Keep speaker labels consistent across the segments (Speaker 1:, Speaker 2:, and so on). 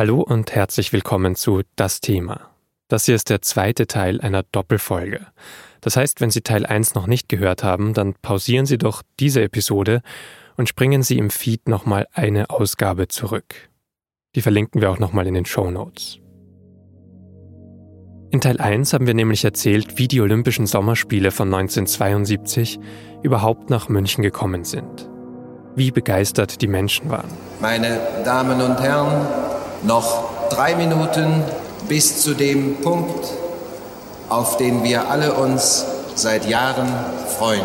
Speaker 1: Hallo und herzlich willkommen zu Das Thema. Das hier ist der zweite Teil einer Doppelfolge. Das heißt, wenn Sie Teil 1 noch nicht gehört haben, dann pausieren Sie doch diese Episode und springen Sie im Feed nochmal eine Ausgabe zurück. Die verlinken wir auch nochmal in den Show Notes. In Teil 1 haben wir nämlich erzählt, wie die Olympischen Sommerspiele von 1972 überhaupt nach München gekommen sind. Wie begeistert die Menschen waren.
Speaker 2: Meine Damen und Herren, noch drei Minuten bis zu dem Punkt, auf den wir alle uns seit Jahren freuen.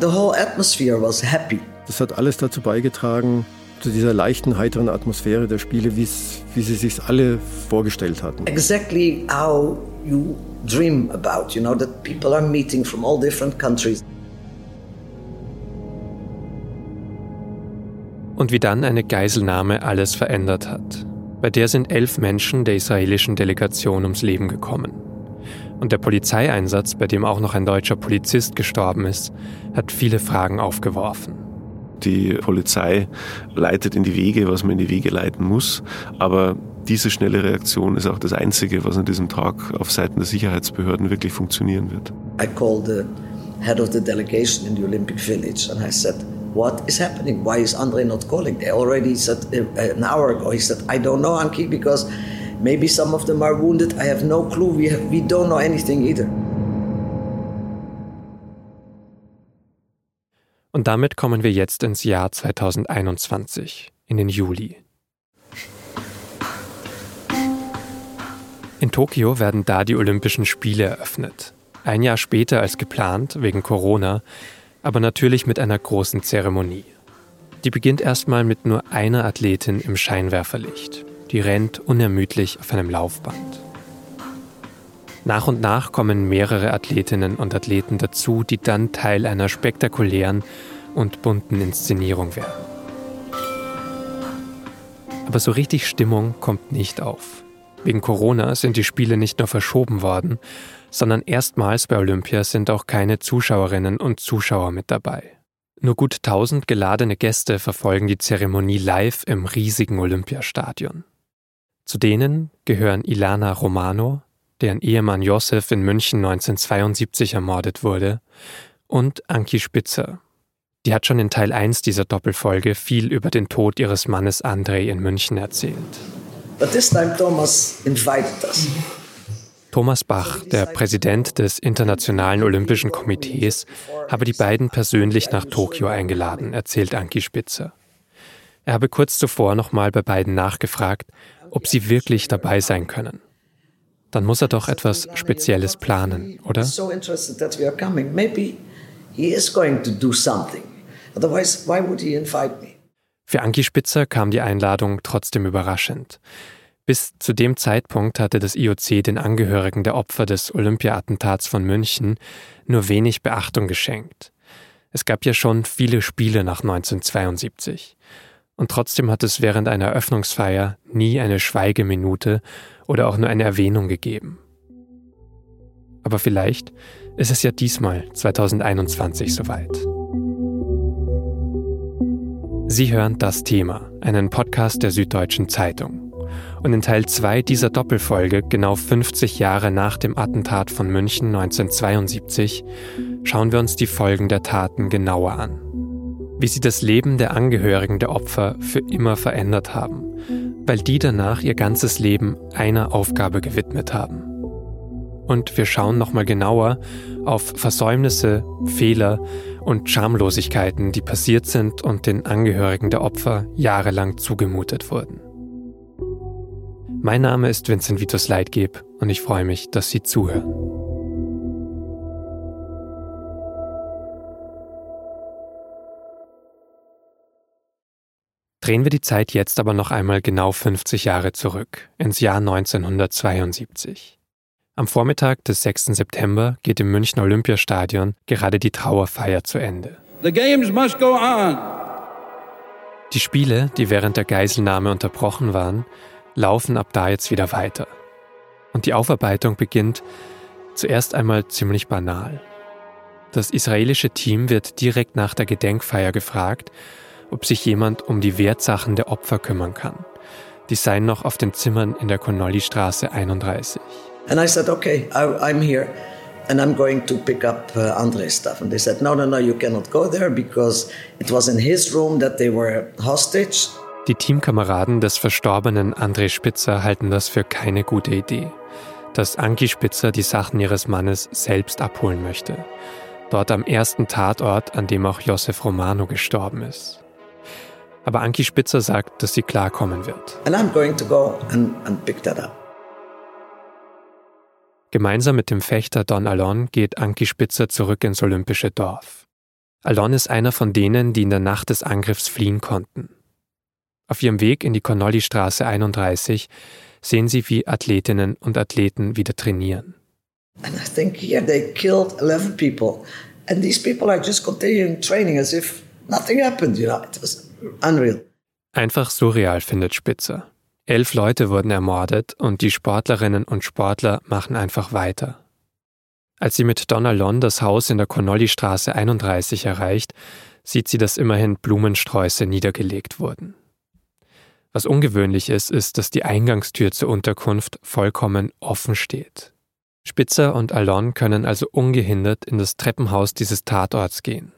Speaker 3: The whole atmosphere was happy.
Speaker 4: Das hat alles dazu beigetragen, zu dieser leichten, heiteren Atmosphäre der Spiele, wie sie sich alle vorgestellt hatten.
Speaker 3: Exactly how you dream about, you know, that people are meeting from all different countries.
Speaker 1: Und wie dann eine Geiselnahme alles verändert hat. Bei der sind elf Menschen der israelischen Delegation ums Leben gekommen. Und der Polizeieinsatz, bei dem auch noch ein deutscher Polizist gestorben ist, hat viele Fragen aufgeworfen.
Speaker 5: Die Polizei leitet in die Wege, was man in die Wege leiten muss. Aber diese schnelle Reaktion ist auch das Einzige, was an diesem Tag auf Seiten der Sicherheitsbehörden wirklich funktionieren wird.
Speaker 3: I called the head of the delegation in the Olympic Village and I said, what is happening? Why is Andre not calling? They already said uh, an hour ago. He said, I don't know, Anki, because maybe some of them are wounded. I have no clue. We, have, we don't know anything either.
Speaker 1: Und damit kommen wir jetzt ins Jahr 2021, in den Juli. In Tokio werden da die Olympischen Spiele eröffnet. Ein Jahr später als geplant, wegen Corona, aber natürlich mit einer großen Zeremonie. Die beginnt erstmal mit nur einer Athletin im Scheinwerferlicht. Die rennt unermüdlich auf einem Laufband. Nach und nach kommen mehrere Athletinnen und Athleten dazu, die dann Teil einer spektakulären und bunten Inszenierung werden. Aber so richtig Stimmung kommt nicht auf. Wegen Corona sind die Spiele nicht nur verschoben worden, sondern erstmals bei Olympia sind auch keine Zuschauerinnen und Zuschauer mit dabei. Nur gut 1000 geladene Gäste verfolgen die Zeremonie live im riesigen Olympiastadion. Zu denen gehören Ilana Romano, deren Ehemann Josef in München 1972 ermordet wurde, und Anki Spitzer. Die hat schon in Teil 1 dieser Doppelfolge viel über den Tod ihres Mannes Andrei in München erzählt.
Speaker 3: But this time Thomas invited us.
Speaker 1: Thomas Bach, der Präsident des Internationalen Olympischen Komitees, habe die beiden persönlich nach Tokio eingeladen, erzählt Anki Spitzer. Er habe kurz zuvor nochmal bei beiden nachgefragt, ob sie wirklich dabei sein können dann muss er doch etwas Spezielles planen, oder? Für Anki Spitzer kam die Einladung trotzdem überraschend. Bis zu dem Zeitpunkt hatte das IOC den Angehörigen der Opfer des Olympia-Attentats von München nur wenig Beachtung geschenkt. Es gab ja schon viele Spiele nach 1972. Und trotzdem hat es während einer Eröffnungsfeier nie eine Schweigeminute oder auch nur eine Erwähnung gegeben. Aber vielleicht ist es ja diesmal 2021 soweit. Sie hören das Thema, einen Podcast der Süddeutschen Zeitung. Und in Teil 2 dieser Doppelfolge, genau 50 Jahre nach dem Attentat von München 1972, schauen wir uns die Folgen der Taten genauer an. Wie sie das Leben der Angehörigen der Opfer für immer verändert haben weil die danach ihr ganzes Leben einer Aufgabe gewidmet haben. Und wir schauen nochmal genauer auf Versäumnisse, Fehler und Schamlosigkeiten, die passiert sind und den Angehörigen der Opfer jahrelang zugemutet wurden. Mein Name ist Vincent Vitus Leitgeb und ich freue mich, dass Sie zuhören. Drehen wir die Zeit jetzt aber noch einmal genau 50 Jahre zurück, ins Jahr 1972. Am Vormittag des 6. September geht im Münchner Olympiastadion gerade die Trauerfeier zu Ende. The games must go on. Die Spiele, die während der Geiselnahme unterbrochen waren, laufen ab da jetzt wieder weiter. Und die Aufarbeitung beginnt zuerst einmal ziemlich banal. Das israelische Team wird direkt nach der Gedenkfeier gefragt, ob sich jemand um die Wertsachen der Opfer kümmern kann. Die seien noch auf den Zimmern in der Connolly-Straße 31.
Speaker 3: And I said, okay, I, I'm here and I'm going to pick up uh, Andre's stuff. And they said, no, no, no, you cannot go there because it was in his room that they were hostage.
Speaker 1: Die Teamkameraden des verstorbenen André Spitzer halten das für keine gute Idee, dass Anki Spitzer die Sachen ihres Mannes selbst abholen möchte. Dort am ersten Tatort, an dem auch Josef Romano gestorben ist. Aber Anki Spitzer sagt, dass sie klarkommen wird.
Speaker 3: And I'm going to go and, and pick that up.
Speaker 1: Gemeinsam mit dem Fechter Don Alon geht Anki Spitzer zurück ins olympische Dorf. Alon ist einer von denen, die in der Nacht des Angriffs fliehen konnten. Auf ihrem Weg in die Connolly-Straße 31 sehen sie, wie Athletinnen und Athleten wieder trainieren.
Speaker 3: And I think here they killed 11 people. And these people are just continuing training as if nothing happened, you know. It was unreal.
Speaker 1: Einfach surreal, findet Spitzer. Elf Leute wurden ermordet und die Sportlerinnen und Sportler machen einfach weiter. Als sie mit Donna Lon das Haus in der Connolly-Straße 31 erreicht, sieht sie, dass immerhin Blumensträuße niedergelegt wurden. Was ungewöhnlich ist, ist, dass die Eingangstür zur Unterkunft vollkommen offen steht. Spitzer und Alon können also ungehindert in das Treppenhaus dieses Tatorts gehen.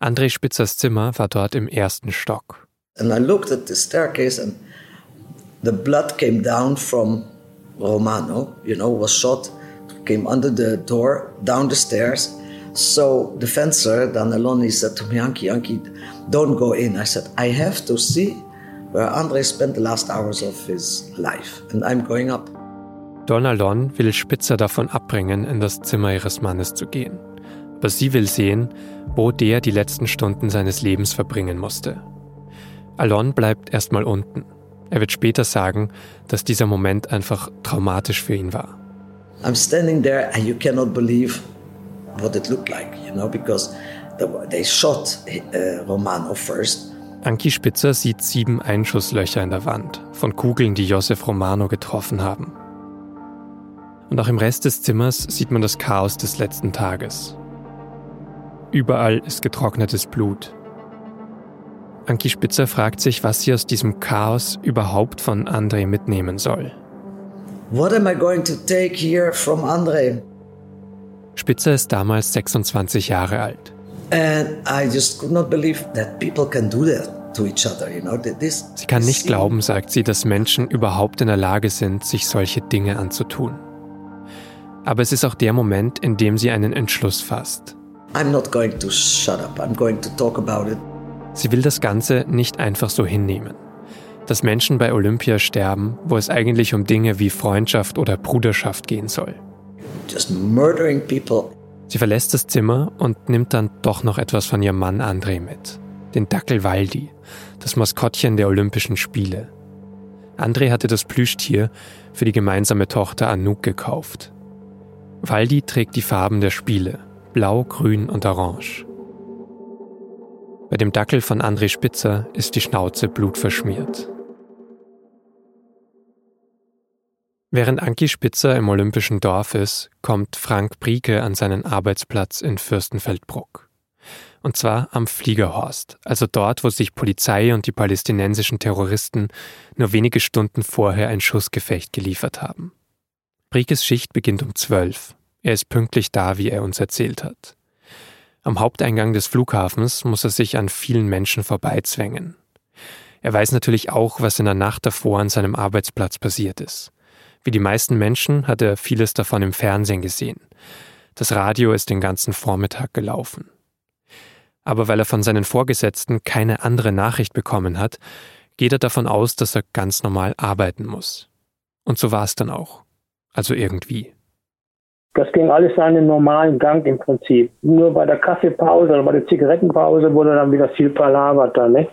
Speaker 1: André Spitzers Zimmer war dort im ersten Stock.
Speaker 3: And I looked at the staircase and the blood came down from Romano, you know, was shot, came under the door, down the stairs. So the fencer, Daneloni, said to me, Anki, Anki, don't go in. I said, I have to see Andre spent the last hours of his life, and I'm going up.
Speaker 1: Don Alon will Spitzer davon abbringen, in das Zimmer ihres Mannes zu gehen. Aber sie will sehen, wo der die letzten Stunden seines Lebens verbringen musste. Alon bleibt erstmal unten. Er wird später sagen, dass dieser Moment einfach traumatisch für ihn war.
Speaker 3: I'm standing there and you cannot believe what it looked like, you know, because they shot uh, Romano first.
Speaker 1: Anki Spitzer sieht sieben Einschusslöcher in der Wand von Kugeln, die Josef Romano getroffen haben. Und auch im Rest des Zimmers sieht man das Chaos des letzten Tages. Überall ist getrocknetes Blut. Anki Spitzer fragt sich, was sie aus diesem Chaos überhaupt von André mitnehmen soll.
Speaker 3: What am I going to take here from André?
Speaker 1: Spitzer ist damals 26 Jahre alt.
Speaker 3: And I just could not believe that people can do that to each other, you know. This,
Speaker 1: sie kann nicht glauben, sagt sie, dass Menschen überhaupt in der Lage sind, sich solche Dinge anzutun. Aber es ist auch der Moment, in dem sie einen Entschluss fasst.
Speaker 3: I'm not going to shut up. I'm going to talk about it.
Speaker 1: Sie will das Ganze nicht einfach so hinnehmen. Dass Menschen bei Olympia sterben, wo es eigentlich um Dinge wie Freundschaft oder Bruderschaft gehen soll.
Speaker 3: Just murdering people.
Speaker 1: Sie verlässt das Zimmer und nimmt dann doch noch etwas von ihrem Mann André mit. Den Dackel Waldi, das Maskottchen der Olympischen Spiele. André hatte das Plüschtier für die gemeinsame Tochter Anouk gekauft. Waldi trägt die Farben der Spiele, blau, grün und orange. Bei dem Dackel von André Spitzer ist die Schnauze blutverschmiert. Während Anki Spitzer im Olympischen Dorf ist, kommt Frank Brieke an seinen Arbeitsplatz in Fürstenfeldbruck. Und zwar am Fliegerhorst, also dort, wo sich Polizei und die palästinensischen Terroristen nur wenige Stunden vorher ein Schussgefecht geliefert haben. Briekes Schicht beginnt um zwölf. Er ist pünktlich da, wie er uns erzählt hat. Am Haupteingang des Flughafens muss er sich an vielen Menschen vorbeizwängen. Er weiß natürlich auch, was in der Nacht davor an seinem Arbeitsplatz passiert ist. Wie die meisten Menschen hat er vieles davon im Fernsehen gesehen. Das Radio ist den ganzen Vormittag gelaufen. Aber weil er von seinen Vorgesetzten keine andere Nachricht bekommen hat, geht er davon aus, dass er ganz normal arbeiten muss. Und so war es dann auch. Also irgendwie.
Speaker 6: Das ging alles seinen normalen Gang im Prinzip. Nur bei der Kaffeepause oder bei der Zigarettenpause wurde dann wieder viel palabert da, ne?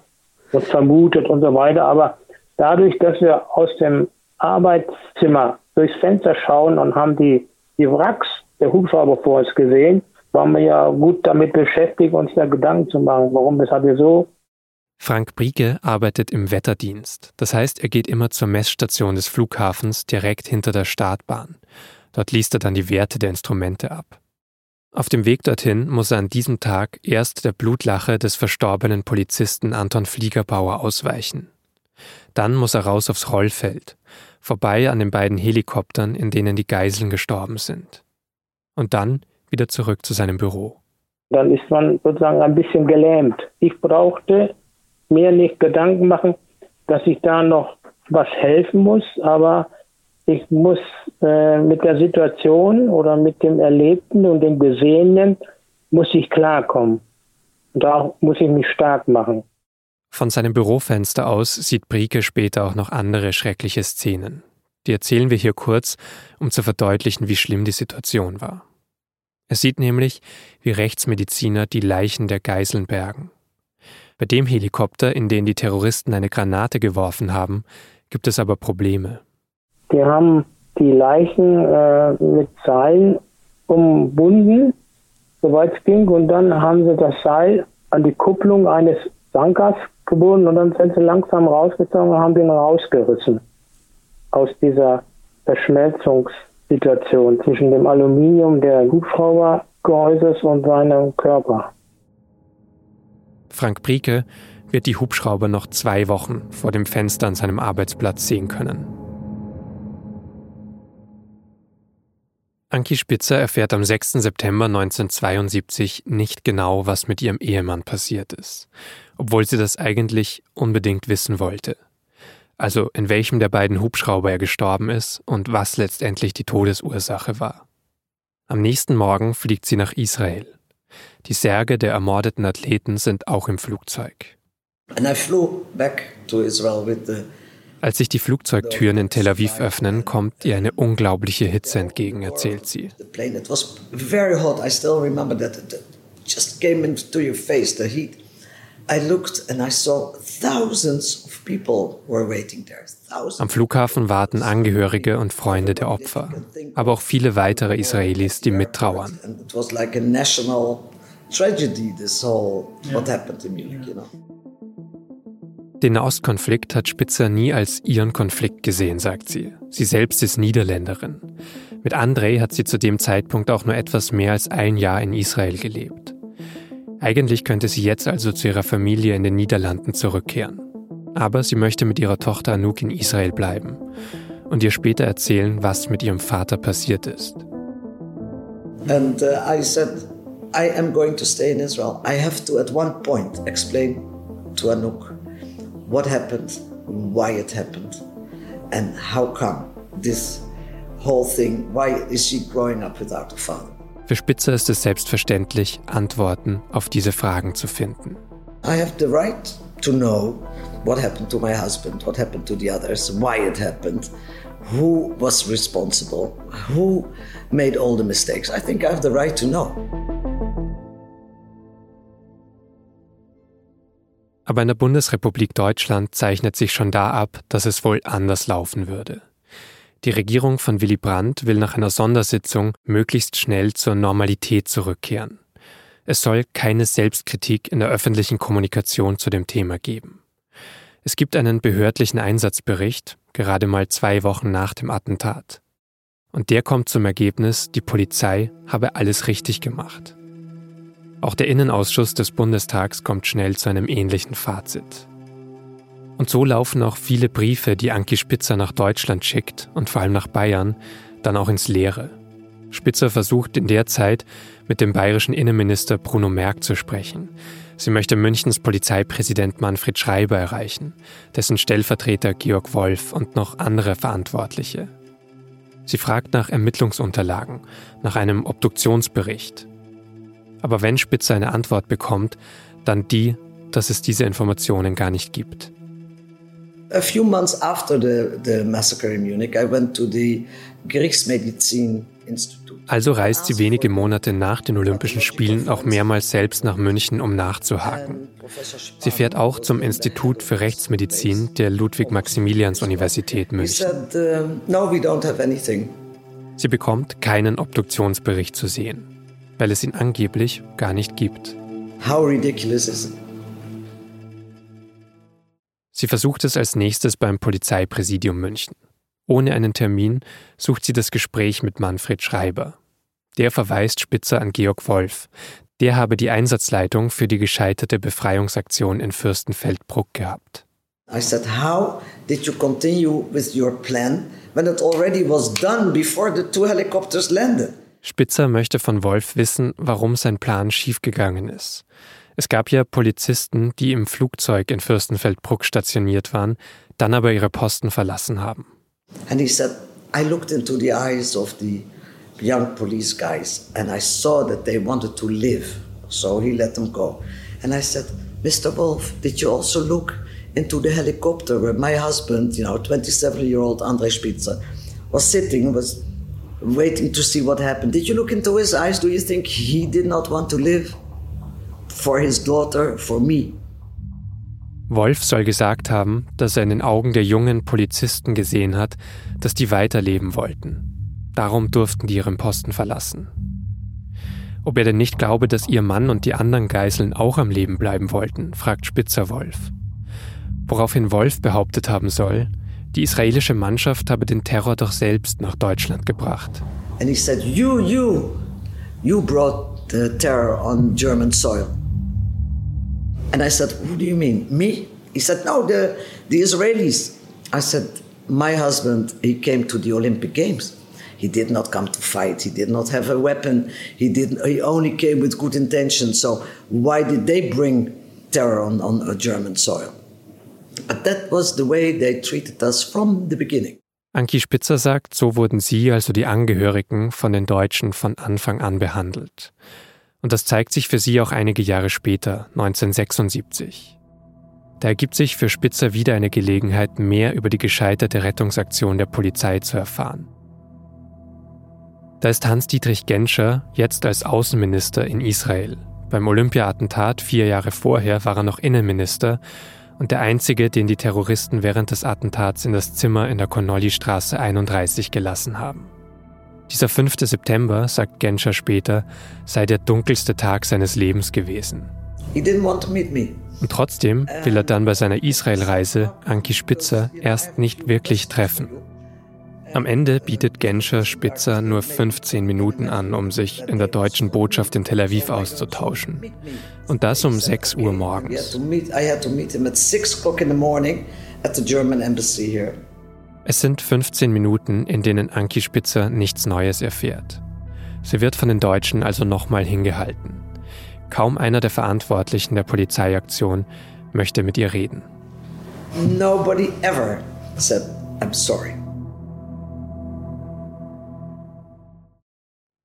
Speaker 6: Und vermutet und so weiter. Aber dadurch, dass wir aus dem Arbeitszimmer durchs Fenster schauen und haben die, die Wracks der Hubschrauber vor uns gesehen, waren wir ja gut damit beschäftigt, uns da Gedanken zu machen, warum, weshalb wir so.
Speaker 1: Frank Brieke arbeitet im Wetterdienst. Das heißt, er geht immer zur Messstation des Flughafens direkt hinter der Startbahn. Dort liest er dann die Werte der Instrumente ab. Auf dem Weg dorthin muss er an diesem Tag erst der Blutlache des verstorbenen Polizisten Anton Fliegerbauer ausweichen. Dann muss er raus aufs Rollfeld, vorbei an den beiden Helikoptern, in denen die Geiseln gestorben sind. Und dann wieder zurück zu seinem Büro.
Speaker 6: Dann ist man sozusagen ein bisschen gelähmt. Ich brauchte mir nicht Gedanken machen, dass ich da noch was helfen muss, aber ich muss äh, mit der Situation oder mit dem Erlebten und dem Gesehenen muss ich klarkommen. Und da muss ich mich stark machen.
Speaker 1: Von seinem Bürofenster aus sieht Brieke später auch noch andere schreckliche Szenen. Die erzählen wir hier kurz, um zu verdeutlichen, wie schlimm die Situation war. Er sieht nämlich, wie Rechtsmediziner die Leichen der Geiseln bergen. Bei dem Helikopter, in den die Terroristen eine Granate geworfen haben, gibt es aber Probleme.
Speaker 6: Die haben die Leichen äh, mit Seilen umbunden, soweit es ging, und dann haben sie das Seil an die Kupplung eines Sankers gebunden und dann sind sie langsam rausgezogen und haben den rausgerissen aus dieser Verschmelzungssituation zwischen dem Aluminium der Hubschraubergehäuses und seinem Körper.
Speaker 1: Frank Brieke wird die Hubschrauber noch zwei Wochen vor dem Fenster an seinem Arbeitsplatz sehen können. Anki Spitzer erfährt am 6. September 1972 nicht genau, was mit ihrem Ehemann passiert ist, obwohl sie das eigentlich unbedingt wissen wollte. Also in welchem der beiden Hubschrauber er gestorben ist und was letztendlich die Todesursache war. Am nächsten Morgen fliegt sie nach Israel. Die Särge der ermordeten Athleten sind auch im Flugzeug. Als sich die Flugzeugtüren in Tel Aviv öffnen, kommt ihr eine unglaubliche Hitze entgegen, erzählt sie. Am Flughafen warten Angehörige und Freunde der Opfer, aber auch viele weitere Israelis, die mittrauern. Den Nahostkonflikt hat Spitzer nie als ihren Konflikt gesehen, sagt sie. Sie selbst ist Niederländerin. Mit Andrei hat sie zu dem Zeitpunkt auch nur etwas mehr als ein Jahr in Israel gelebt. Eigentlich könnte sie jetzt also zu ihrer Familie in den Niederlanden zurückkehren. Aber sie möchte mit ihrer Tochter Anouk in Israel bleiben und ihr später erzählen, was mit ihrem Vater passiert ist.
Speaker 3: And uh, I said, I am going to stay in Israel. I have to at one point explain to Anouk what happened, why it happened, and how come this whole thing, why is she growing up without a father?
Speaker 1: Für Spitzer ist es selbstverständlich, Antworten auf diese Fragen zu finden.
Speaker 3: I have the right to know what happened to my husband, what happened to the others, why it happened, who was responsible, who made all the mistakes. I think I have the right to know.
Speaker 1: Aber in der Bundesrepublik Deutschland zeichnet sich schon da ab, dass es wohl anders laufen würde. Die Regierung von Willy Brandt will nach einer Sondersitzung möglichst schnell zur Normalität zurückkehren. Es soll keine Selbstkritik in der öffentlichen Kommunikation zu dem Thema geben. Es gibt einen behördlichen Einsatzbericht, gerade mal zwei Wochen nach dem Attentat. Und der kommt zum Ergebnis, die Polizei habe alles richtig gemacht. Auch der Innenausschuss des Bundestags kommt schnell zu einem ähnlichen Fazit. Und so laufen auch viele Briefe, die Anki Spitzer nach Deutschland schickt und vor allem nach Bayern, dann auch ins Leere. Spitzer versucht in der Zeit mit dem bayerischen Innenminister Bruno Merck zu sprechen. Sie möchte Münchens Polizeipräsident Manfred Schreiber erreichen, dessen Stellvertreter Georg Wolf und noch andere Verantwortliche. Sie fragt nach Ermittlungsunterlagen, nach einem Obduktionsbericht, aber wenn Spitzer eine Antwort bekommt, dann die, dass es diese Informationen gar nicht gibt.
Speaker 3: A few months after the, the massacre in Munich, I went to the Gerichtsmedizin Institute.
Speaker 1: Also reist sie wenige Monate nach den Olympischen Spielen auch mehrmals selbst nach München, um nachzuhaken. Sie fährt auch zum Institut für Rechtsmedizin der Ludwig-Maximilians-Universität München. Sie bekommt keinen Obduktionsbericht zu sehen weil es ihn angeblich gar nicht gibt.
Speaker 3: How ridiculous is it?
Speaker 1: Sie versucht es als nächstes beim Polizeipräsidium München. Ohne einen Termin sucht sie das Gespräch mit Manfred Schreiber. Der verweist Spitzer an Georg Wolf. Der habe die Einsatzleitung für die gescheiterte Befreiungsaktion in Fürstenfeldbruck gehabt.
Speaker 3: I said, how did you continue with your plan when it already was done before the two helicopters landed?
Speaker 1: Spitzer möchte von Wolf wissen, warum sein Plan schiefgegangen ist. Es gab ja Polizisten, die im Flugzeug in Fürstenfeldbruck stationiert waren, dann aber ihre Posten verlassen haben.
Speaker 3: And he said, I looked into the eyes of the young police guys and I saw that they wanted to live. So he let them go. And I said, Mr. Wolf, did you also look into the helicopter where my husband, you know, 27 year old Andre Spitzer, was sitting, was waiting to see what happened? Did you look into his eyes? Do you think he did not want to live for his daughter, for me?
Speaker 1: Wolf soll gesagt haben, dass er in den Augen der jungen Polizisten gesehen hat, dass die weiterleben wollten. Darum durften die ihren Posten verlassen. Ob er denn nicht glaube, dass ihr Mann und die anderen Geiseln auch am Leben bleiben wollten, fragt Spitzer Wolf. Woraufhin Wolf behauptet haben soll, die israelische Mannschaft habe den Terror doch selbst nach Deutschland gebracht.
Speaker 3: And he said, You, you, you brought the terror on German soil. And I said, What do you mean? Me? He said, No, the, the Israelis. I said, My husband, he came to the Olympic Games. He did not come to fight. He did not have a weapon. He did. He only came with good intentions. So why did they bring terror on, on German soil? But that was the way they treated us from the beginning.
Speaker 1: Anki Spitzer sagt, so wurden sie, also die Angehörigen, von den Deutschen von Anfang an behandelt. Und das zeigt sich für sie auch einige Jahre später, 1976. Da ergibt sich für Spitzer wieder eine Gelegenheit, mehr über die gescheiterte Rettungsaktion der Polizei zu erfahren. Da ist Hans-Dietrich Genscher jetzt als Außenminister in Israel. Beim Olympia-Attentat vier Jahre vorher war er noch Innenminister und der einzige, den die Terroristen während des Attentats in das Zimmer in der Connolly-Straße 31 gelassen haben. Dieser 5. September, sagt Genscher später, sei der dunkelste Tag seines Lebens gewesen. Und trotzdem will er dann bei seiner Israel-Reise Anki Spitzer erst nicht wirklich treffen. Am Ende bietet Genscher Spitzer nur 15 Minuten an, um sich in der deutschen Botschaft in Tel Aviv auszutauschen. Und das um 6 Uhr morgens. Es sind 15 Minuten, in denen Anki Spitzer nichts Neues erfährt. Sie wird von den Deutschen also nochmal hingehalten. Kaum einer der Verantwortlichen der Polizeiaktion möchte mit ihr reden.
Speaker 3: Nobody ever said, I'm sorry.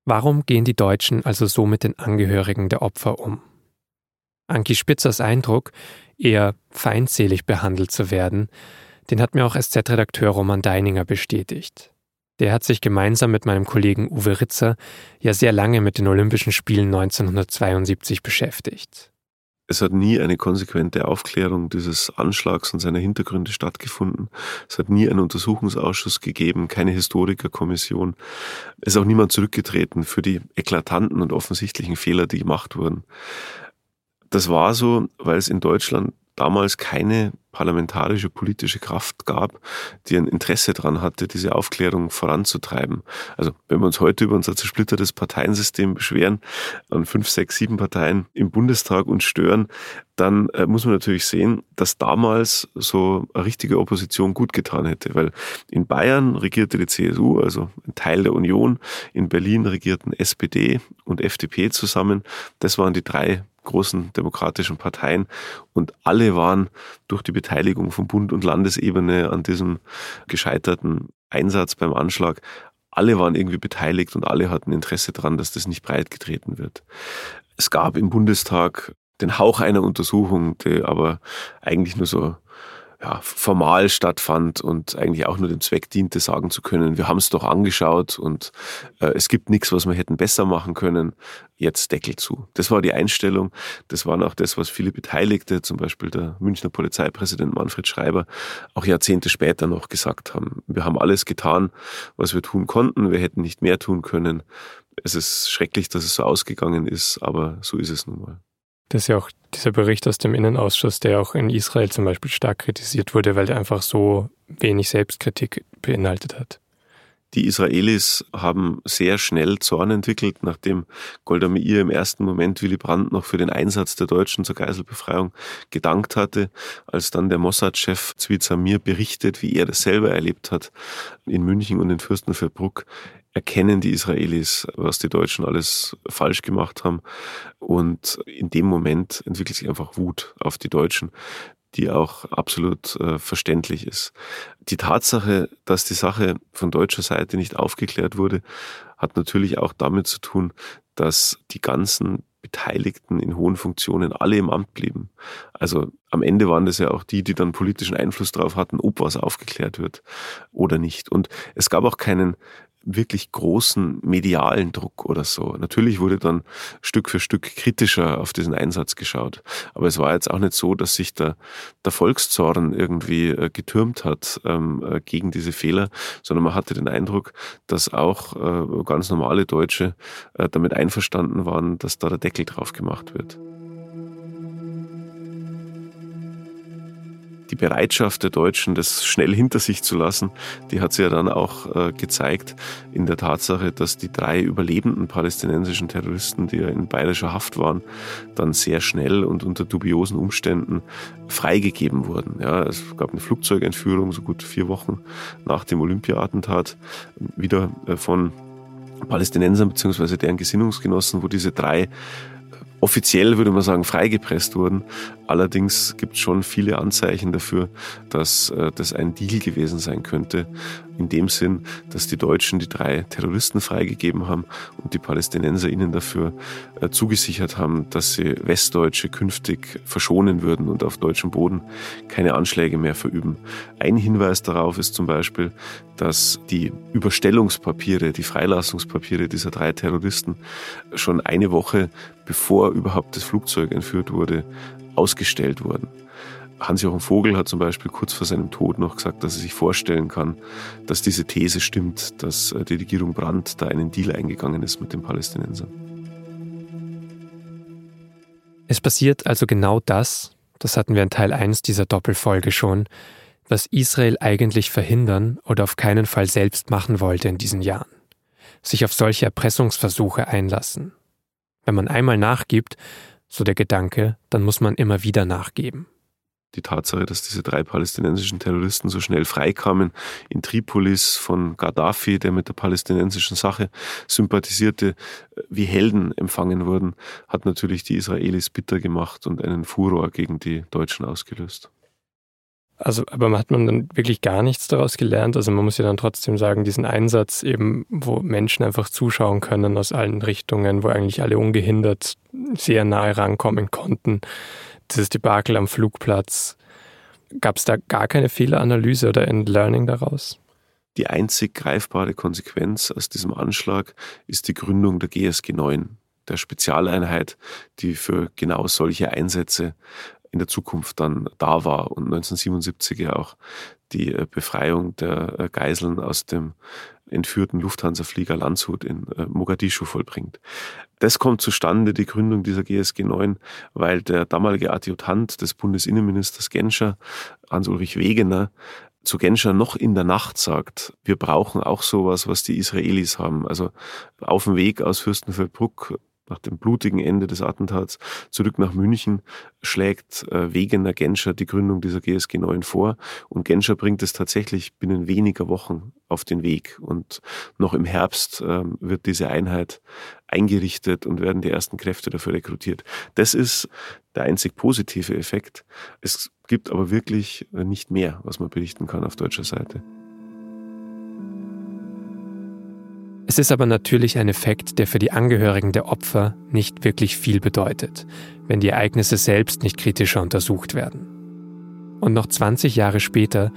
Speaker 1: Warum gehen die Deutschen also so mit den Angehörigen der Opfer um? Anki Spitzers Eindruck, eher feindselig behandelt zu werden, den hat mir auch SZ-Redakteur Roman Deininger bestätigt. Der hat sich gemeinsam mit meinem Kollegen Uwe Ritzer ja sehr lange mit den Olympischen Spielen 1972 beschäftigt.
Speaker 5: Es hat nie eine konsequente Aufklärung dieses Anschlags und seiner Hintergründe stattgefunden. Es hat nie einen Untersuchungsausschuss gegeben, keine Historikerkommission. Es ist auch niemand zurückgetreten für die eklatanten und offensichtlichen Fehler, die gemacht wurden. Das war so, weil es in Deutschland damals keine parlamentarische politische Kraft gab, die ein Interesse daran hatte, diese Aufklärung voranzutreiben. Also wenn wir uns heute über unser zersplittertes Parteiensystem beschweren, an fünf, sechs, sieben Parteien im Bundestag und stören, dann äh, muss man natürlich sehen, dass damals so eine richtige Opposition gut getan hätte, weil in Bayern regierte die CSU, also ein Teil der Union, in Berlin regierten SPD und FDP zusammen. Das waren die drei großen demokratischen Parteien und alle waren durch die Beteiligung von Bund und Landesebene an diesem gescheiterten Einsatz beim Anschlag, alle waren irgendwie beteiligt und alle hatten Interesse daran, dass das nicht breitgetreten wird. Es gab im Bundestag den Hauch einer Untersuchung, die aber eigentlich nur so ja, formal stattfand und eigentlich auch nur dem Zweck diente, sagen zu können, wir haben es doch angeschaut und äh, es gibt nichts, was wir hätten besser machen können, jetzt Deckel zu. Das war die Einstellung, das war auch das, was viele Beteiligte, zum Beispiel der Münchner Polizeipräsident Manfred Schreiber, auch Jahrzehnte später noch gesagt haben. Wir haben alles getan, was wir tun konnten, wir hätten nicht mehr tun können. Es ist schrecklich, dass es so ausgegangen ist, aber so ist es nun mal.
Speaker 1: Das ist ja auch dieser Bericht aus dem Innenausschuss, der auch in Israel zum Beispiel stark kritisiert wurde, weil der einfach so wenig Selbstkritik beinhaltet hat.
Speaker 5: Die Israelis haben sehr schnell Zorn entwickelt, nachdem Golda Meir im ersten Moment Willy Brandt noch für den Einsatz der Deutschen zur Geiselbefreiung gedankt hatte, als dann der Mossad-Chef Zvi Zamir berichtet, wie er das selber erlebt hat in München und in Fürstenfeldbruck, erkennen die Israelis, was die Deutschen alles falsch gemacht haben. Und in dem Moment entwickelt sich einfach Wut auf die Deutschen, die auch absolut äh, verständlich ist. Die Tatsache, dass die Sache von deutscher Seite nicht aufgeklärt wurde, hat natürlich auch damit zu tun, dass die ganzen Beteiligten in hohen Funktionen alle im Amt blieben. Also am Ende waren das ja auch die, die dann politischen Einfluss darauf hatten, ob was aufgeklärt wird oder nicht. Und es gab auch keinen wirklich großen medialen Druck oder so. Natürlich wurde dann Stück für Stück kritischer auf diesen Einsatz geschaut. Aber es war jetzt auch nicht so, dass sich der, der Volkszorn irgendwie äh, getürmt hat ähm, äh, gegen diese Fehler, sondern man hatte den Eindruck, dass auch äh, ganz normale Deutsche äh, damit einverstanden waren, dass da der Deckel drauf gemacht wird. Die Bereitschaft der Deutschen, das schnell hinter sich zu lassen, die hat sie ja dann auch äh, gezeigt in der Tatsache, dass die drei überlebenden palästinensischen Terroristen, die ja in bayerischer Haft waren, dann sehr schnell und unter dubiosen Umständen freigegeben wurden. Ja, es gab eine Flugzeugentführung, so gut vier Wochen nach dem Olympia-Attentat, wieder äh, von Palästinensern bzw. deren Gesinnungsgenossen, wo diese drei offiziell, würde man sagen, freigepresst wurden. Allerdings gibt es schon viele Anzeichen dafür, dass äh, das ein Deal gewesen sein könnte. In dem Sinn, dass die Deutschen die drei Terroristen freigegeben haben und die Palästinenser ihnen dafür äh, zugesichert haben, dass sie Westdeutsche künftig verschonen würden und auf deutschem Boden keine Anschläge mehr verüben. Ein Hinweis darauf ist zum Beispiel, dass die Überstellungspapiere, die Freilassungspapiere dieser drei Terroristen schon eine Woche bevor überhaupt das Flugzeug entführt wurde, ausgestellt wurden. Hans-Jochen Vogel hat zum Beispiel kurz vor seinem Tod noch gesagt, dass er sich vorstellen kann, dass diese These stimmt, dass äh, die Regierung Brandt da einen Deal eingegangen ist mit den Palästinensern.
Speaker 1: Es passiert also genau das, das hatten wir in Teil 1 dieser Doppelfolge schon, was Israel eigentlich verhindern oder auf keinen Fall selbst machen wollte in diesen Jahren. Sich auf solche Erpressungsversuche einlassen. Wenn man einmal nachgibt, so der Gedanke, dann muss man immer wieder nachgeben.
Speaker 5: Die Tatsache, dass diese drei palästinensischen Terroristen so schnell freikamen in Tripolis von Gaddafi, der mit der palästinensischen Sache sympathisierte, wie Helden empfangen wurden, hat natürlich die Israelis bitter gemacht und einen Furor gegen die Deutschen ausgelöst.
Speaker 1: Also, aber hat man dann wirklich gar nichts daraus gelernt? Also man muss ja dann trotzdem sagen, diesen Einsatz eben, wo Menschen einfach zuschauen können aus allen Richtungen, wo eigentlich alle ungehindert sehr nahe rankommen konnten. Dieses Debakel am Flugplatz. Gab es da gar keine Fehleranalyse oder ein Learning daraus?
Speaker 5: Die einzig greifbare Konsequenz aus diesem Anschlag ist die Gründung der GSG 9, der Spezialeinheit, die für genau solche Einsätze in der Zukunft dann da war und 1977 ja auch die äh, Befreiung der äh, Geiseln aus dem entführten Lufthansa-Flieger Landshut in äh, Mogadischu vollbringt. Das kommt zustande, die Gründung dieser GSG 9, weil der damalige Adjutant des Bundesinnenministers Genscher, Hans-Ulrich Wegener, zu Genscher noch in der Nacht sagt, wir brauchen auch sowas, was die Israelis haben. Also auf dem Weg aus Fürstenfeldbruck nach dem blutigen Ende des Attentats zurück nach München, schlägt äh, Wegener Genscher die Gründung dieser GSG 9 vor und Genscher bringt es tatsächlich binnen weniger Wochen auf den Weg und noch im Herbst äh, wird diese Einheit eingerichtet und werden die ersten Kräfte dafür rekrutiert. Das ist der einzig positive Effekt. Es gibt aber wirklich äh, nicht mehr, was man berichten kann auf deutscher Seite.
Speaker 1: Es ist aber natürlich ein Effekt, der für die Angehörigen der Opfer nicht wirklich viel bedeutet, wenn die Ereignisse selbst nicht kritischer untersucht werden. Und noch 20 Jahre später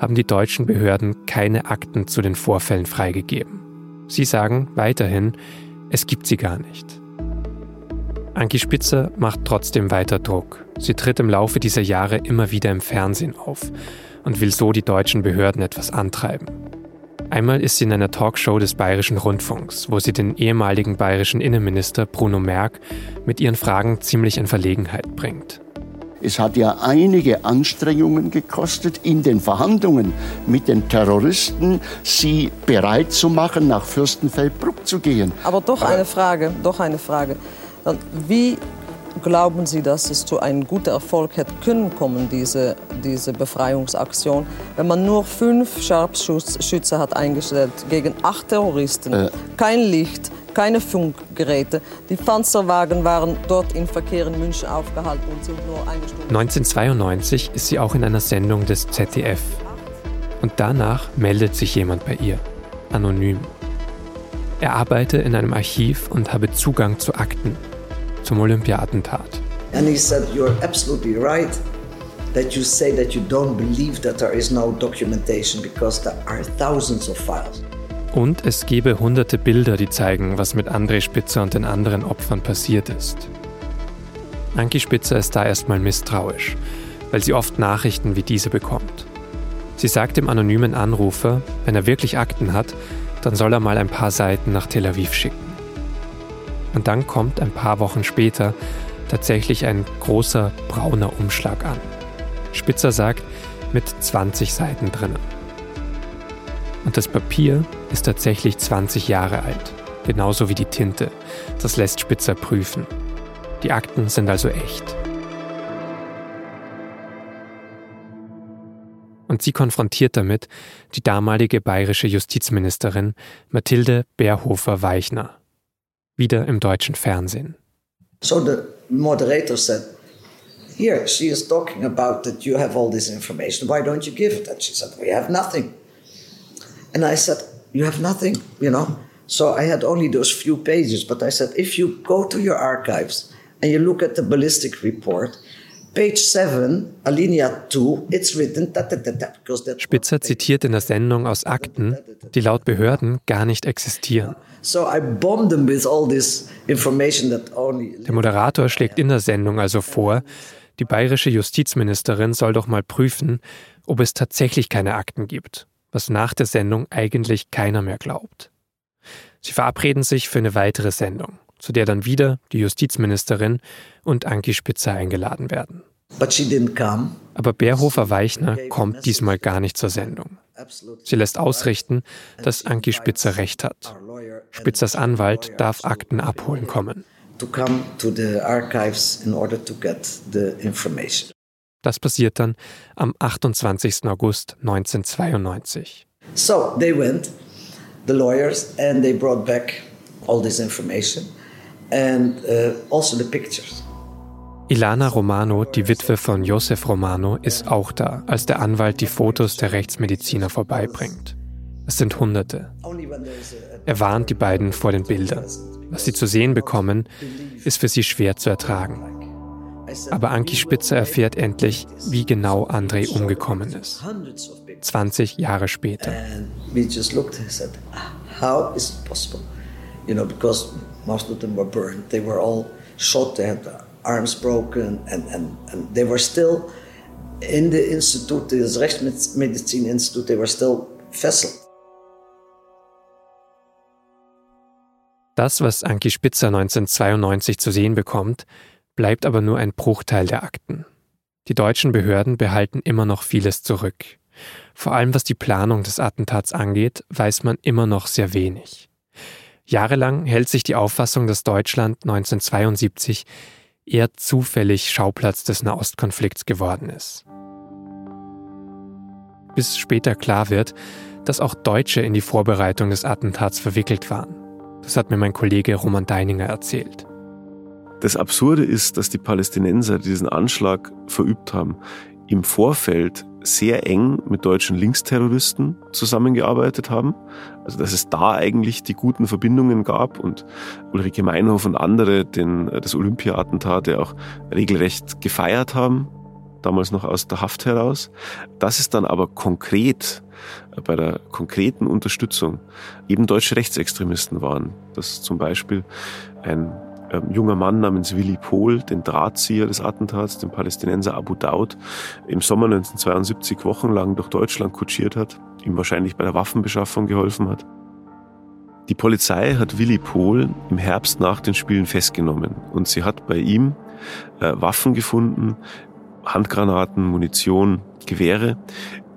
Speaker 1: haben die deutschen Behörden keine Akten zu den Vorfällen freigegeben. Sie sagen weiterhin, es gibt sie gar nicht. Anki Spitzer macht trotzdem weiter Druck. Sie tritt im Laufe dieser Jahre immer wieder im Fernsehen auf und will so die deutschen Behörden etwas antreiben. Einmal ist sie in einer Talkshow des Bayerischen Rundfunks, wo sie den ehemaligen bayerischen Innenminister Bruno Merck mit ihren Fragen ziemlich in Verlegenheit bringt.
Speaker 7: Es hat ja einige Anstrengungen gekostet, in den Verhandlungen mit den Terroristen sie bereit zu machen, nach Fürstenfeldbruck zu gehen.
Speaker 8: Aber doch eine Frage, doch eine Frage. Wie glauben Sie, dass es zu einem guten Erfolg hätte können kommen, diese, diese Befreiungsaktion, wenn man nur fünf Scharfschütze hat eingestellt gegen acht Terroristen, äh. kein Licht, keine Funkgeräte. Die Panzerwagen waren dort im Verkehr in München aufgehalten und sind nur eine Stunde.
Speaker 1: 1992 ist sie auch in einer Sendung des ZDF. Und danach meldet sich jemand bei ihr, anonym. Er arbeite in einem Archiv und habe Zugang zu Akten zum Olympia-Attentat.
Speaker 3: And he said, you're absolutely right that you say that you don't believe that there is no documentation because there are thousands of files.
Speaker 1: Und es gebe hunderte Bilder, die zeigen, was mit André Spitzer und den anderen Opfern passiert ist. Anki Spitzer ist da erstmal misstrauisch, weil sie oft Nachrichten wie diese bekommt. Sie sagt dem anonymen Anrufer, wenn er wirklich Akten hat, dann soll er mal ein paar Seiten nach Tel Aviv schicken. Und dann kommt ein paar Wochen später tatsächlich ein großer brauner Umschlag an. Spitzer sagt, mit 20 Seiten drinnen. Und das Papier ist tatsächlich 20 Jahre alt, genauso wie die Tinte. Das lässt Spitzer prüfen. Die Akten sind also echt. Und sie konfrontiert damit die damalige bayerische Justizministerin Mathilde Beerhofer-Weichner. Wieder im deutschen Fernsehen.
Speaker 3: So the moderator said, here she is talking about that you have all this information. Why don't you give it? And she said, we have nothing. And I said, You have nothing, you know? So I had only those few pages, but I said, If you go to your archives and you look at the ballistic report, page 7, alinea 2, it's written. Ta, ta, ta, ta, because that
Speaker 1: Spitzer zitiert in der Sendung aus Akten, die laut Behörden gar nicht existieren. Der Moderator schlägt in der Sendung also vor, die bayerische Justizministerin soll doch mal prüfen, ob es tatsächlich keine Akten gibt was nach der Sendung eigentlich keiner mehr glaubt. Sie verabreden sich für eine weitere Sendung, zu der dann wieder die Justizministerin und Anki Spitzer eingeladen werden. Aber Bärhofer-Weichner kommt diesmal gar nicht zur Sendung. Sie lässt ausrichten, dass Anki Spitzer recht hat. Spitzers Anwalt darf Akten abholen kommen. Das passiert dann am 28. August 1992.
Speaker 3: So they went, the lawyers, and they brought back all this information and uh, also the pictures.
Speaker 1: Ilana Romano, die Witwe von Josef Romano, ist auch da, als der Anwalt die Fotos der Rechtsmediziner vorbeibringt. Es sind Hunderte. Er warnt die beiden vor den Bildern. Was sie zu sehen bekommen, ist für sie schwer zu ertragen. Aber Anki Spitzer erfährt endlich, wie genau André umgekommen ist. 20 Jahre später.
Speaker 3: We just looked and said, how is it possible? You know, because most of them were burned. They were all shot. They had their arms broken, and, and, and they were still in the institute, the Rechtsmedizin Institute, they were still fesseled.
Speaker 1: Das, was Anki Spitzer 1992 zu sehen bekommt, bleibt aber nur ein Bruchteil der Akten. Die deutschen Behörden behalten immer noch vieles zurück. Vor allem was die Planung des Attentats angeht, weiß man immer noch sehr wenig. Jahrelang hält sich die Auffassung, dass Deutschland 1972 eher zufällig Schauplatz des Nahostkonflikts geworden ist. Bis später klar wird, dass auch Deutsche in die Vorbereitung des Attentats verwickelt waren. Das hat mir mein Kollege Roman Deininger erzählt.
Speaker 5: Das Absurde ist, dass die Palästinenser diesen Anschlag verübt haben, im Vorfeld sehr eng mit deutschen Linksterroristen zusammengearbeitet haben. Also dass es da eigentlich die guten Verbindungen gab und Ulrike Meinhof und andere den, das Olympia-Attentat ja auch regelrecht gefeiert haben, damals noch aus der Haft heraus. Dass es dann aber konkret bei der konkreten Unterstützung eben deutsche Rechtsextremisten waren. Dass zum Beispiel ein ähm, junger Mann namens Willy Pohl, den Drahtzieher des Attentats, den Palästinenser Abu Daud, im Sommer 1972 wochenlang durch Deutschland kutschiert hat, ihm wahrscheinlich bei der Waffenbeschaffung geholfen hat. Die Polizei hat Willy Pohl im Herbst nach den Spielen festgenommen und sie hat bei ihm äh, Waffen gefunden, Handgranaten, Munition, Gewehre,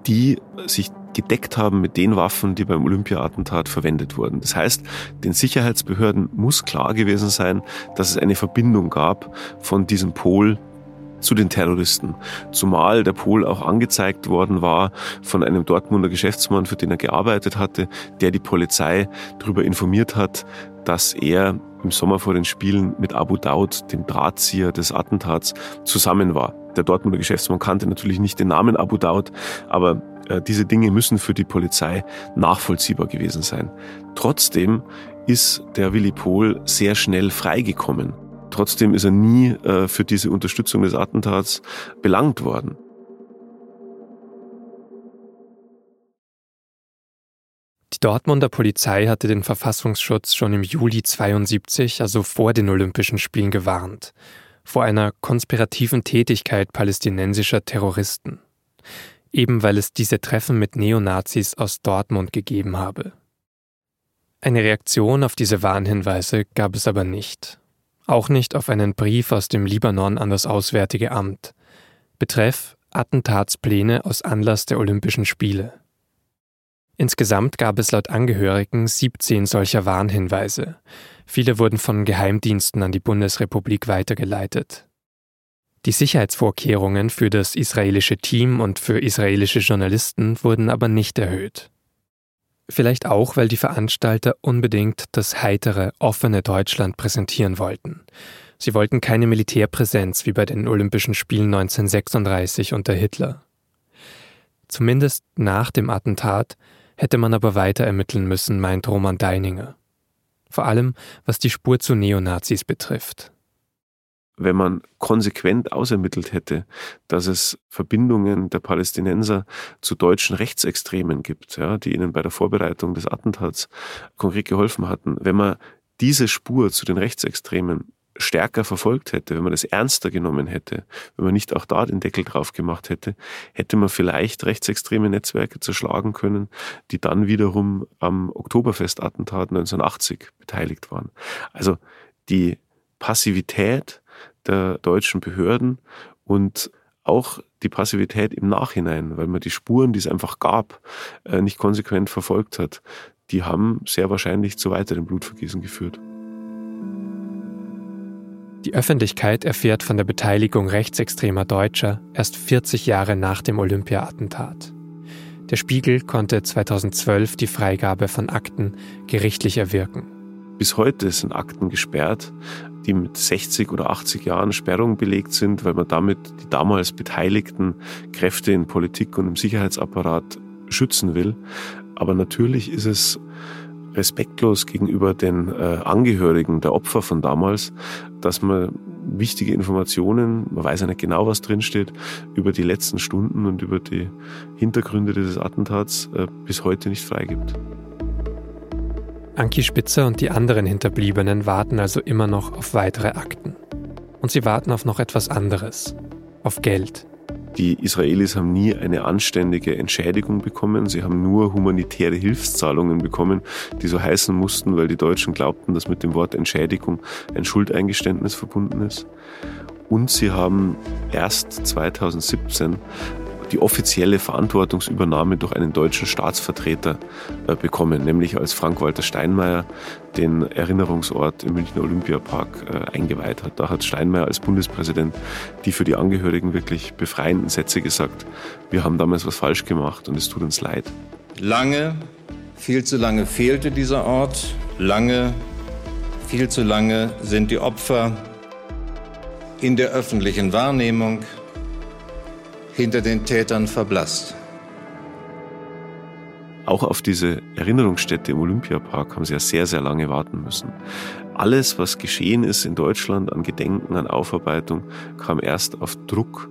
Speaker 5: die sich gedeckt haben mit den Waffen, die beim Olympia-Attentat verwendet wurden. Das heißt, den Sicherheitsbehörden muss klar gewesen sein, dass es eine Verbindung gab von diesem Pol zu den Terroristen. Zumal der Pol auch angezeigt worden war von einem Dortmunder Geschäftsmann, für den er gearbeitet hatte, der die Polizei darüber informiert hat, dass er im Sommer vor den Spielen mit Abu Daud, dem Drahtzieher des Attentats, zusammen war. Der Dortmunder Geschäftsmann kannte natürlich nicht den Namen Abu Daud, aber äh, diese Dinge müssen für die Polizei nachvollziehbar gewesen sein. Trotzdem ist der Willi Pohl sehr schnell freigekommen. Trotzdem ist er nie äh, für diese Unterstützung des Attentats belangt worden.
Speaker 1: Die Dortmunder Polizei hatte den Verfassungsschutz schon im Juli 72, also vor den Olympischen Spielen, gewarnt vor einer konspirativen Tätigkeit palästinensischer Terroristen, eben weil es diese Treffen mit Neonazis aus Dortmund gegeben habe. Eine Reaktion auf diese Warnhinweise gab es aber nicht, auch nicht auf einen Brief aus dem Libanon an das Auswärtige Amt, betreff Attentatspläne aus Anlass der Olympischen Spiele. Insgesamt gab es laut Angehörigen 17 solcher Warnhinweise. Viele wurden von Geheimdiensten an die Bundesrepublik weitergeleitet. Die Sicherheitsvorkehrungen für das israelische Team und für israelische Journalisten wurden aber nicht erhöht. Vielleicht auch, weil die Veranstalter unbedingt das heitere, offene Deutschland präsentieren wollten. Sie wollten keine Militärpräsenz wie bei den Olympischen Spielen 1936 unter Hitler. Zumindest nach dem Attentat hätte man aber weiter ermitteln müssen, meint Roman Deininger. Vor allem, was die Spur zu Neonazis betrifft.
Speaker 5: Wenn man konsequent ausermittelt hätte, dass es Verbindungen der Palästinenser zu deutschen Rechtsextremen gibt, ja, die ihnen bei der Vorbereitung des Attentats konkret geholfen hatten, wenn man diese Spur zu den Rechtsextremen stärker verfolgt hätte, wenn man das ernster genommen hätte, wenn man nicht auch da den Deckel drauf gemacht hätte, hätte man vielleicht rechtsextreme Netzwerke zerschlagen können, die dann wiederum am Oktoberfestattentat 1980 beteiligt waren. Also die Passivität der deutschen Behörden und auch die Passivität im Nachhinein, weil man die Spuren, die es einfach gab, äh, nicht konsequent verfolgt hat, die haben sehr wahrscheinlich zu weiteren Blutvergießen geführt.
Speaker 1: Die Öffentlichkeit erfährt von der Beteiligung rechtsextremer Deutscher erst 40 Jahre nach dem Olympia-Attentat. Der Spiegel konnte 2012 die Freigabe von Akten gerichtlich erwirken.
Speaker 5: Bis heute sind Akten gesperrt, die mit 60 oder 80 Jahren Sperrung belegt sind, weil man damit die damals beteiligten Kräfte in Politik und im Sicherheitsapparat schützen will. Aber natürlich ist es respektlos gegenüber den äh, Angehörigen der Opfer von damals, dass man wichtige Informationen, man weiß ja nicht genau, was drinsteht, über die letzten Stunden und über die Hintergründe dieses Attentats äh, bis heute nicht freigibt.
Speaker 1: Anki Spitzer und die anderen Hinterbliebenen warten also immer noch auf weitere Akten. Und sie warten auf noch etwas anderes, auf Geld.
Speaker 5: Die Israelis haben nie eine anständige Entschädigung bekommen. Sie haben nur humanitäre Hilfszahlungen bekommen, die so heißen mussten, weil die Deutschen glaubten, dass mit dem Wort Entschädigung ein Schuldeingeständnis verbunden ist. Und sie haben erst 2017 die offizielle Verantwortungsübernahme durch einen deutschen Staatsvertreter äh, bekommen, nämlich als Frank-Walter Steinmeier den Erinnerungsort im Münchner Olympiapark äh, eingeweiht hat. Da hat Steinmeier als Bundespräsident die für die Angehörigen wirklich befreienden Sätze gesagt, wir haben damals was falsch gemacht und es tut uns leid.
Speaker 9: Lange, viel zu lange fehlte dieser Ort, lange, viel zu lange sind die Opfer in der öffentlichen Wahrnehmung hinter den Tätern verblasst.
Speaker 5: Auch auf diese Erinnerungsstätte im Olympiapark haben sie ja sehr, sehr lange warten müssen. Alles, was geschehen ist in Deutschland an Gedenken, an Aufarbeitung, kam erst auf Druck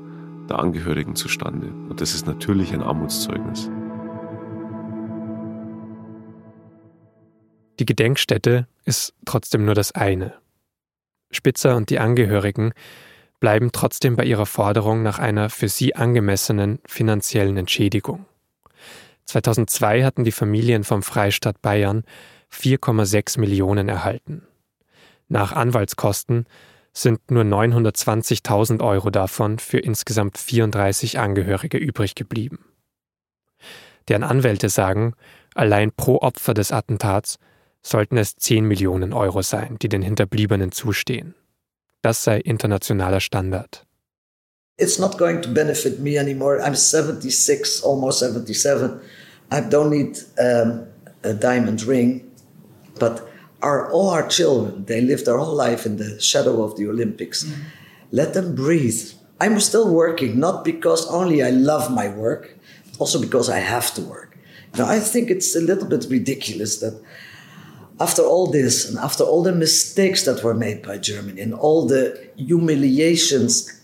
Speaker 5: der Angehörigen zustande. Und das ist natürlich ein Armutszeugnis.
Speaker 1: Die Gedenkstätte ist trotzdem nur das eine. Spitzer und die Angehörigen bleiben trotzdem bei ihrer Forderung nach einer für sie angemessenen finanziellen Entschädigung. 2002 hatten die Familien vom Freistaat Bayern 4,6 Millionen erhalten. Nach Anwaltskosten sind nur 920.000 Euro davon für insgesamt 34 Angehörige übrig geblieben. Deren Anwälte sagen, allein pro Opfer des Attentats sollten es 10 Millionen Euro sein, die den Hinterbliebenen zustehen. Das sei internationaler Standard.
Speaker 3: It's not going to benefit me anymore. I'm 76, almost 77. I don't need um, a diamond ring, but our, all our children, they live their whole life in the shadow of the Olympics. Mm. Let them breathe. I'm still working, not because only I love my work, also because I have to work. Now, I think it's a little bit ridiculous that after all this and after all the mistakes that were made by Germany and all the humiliations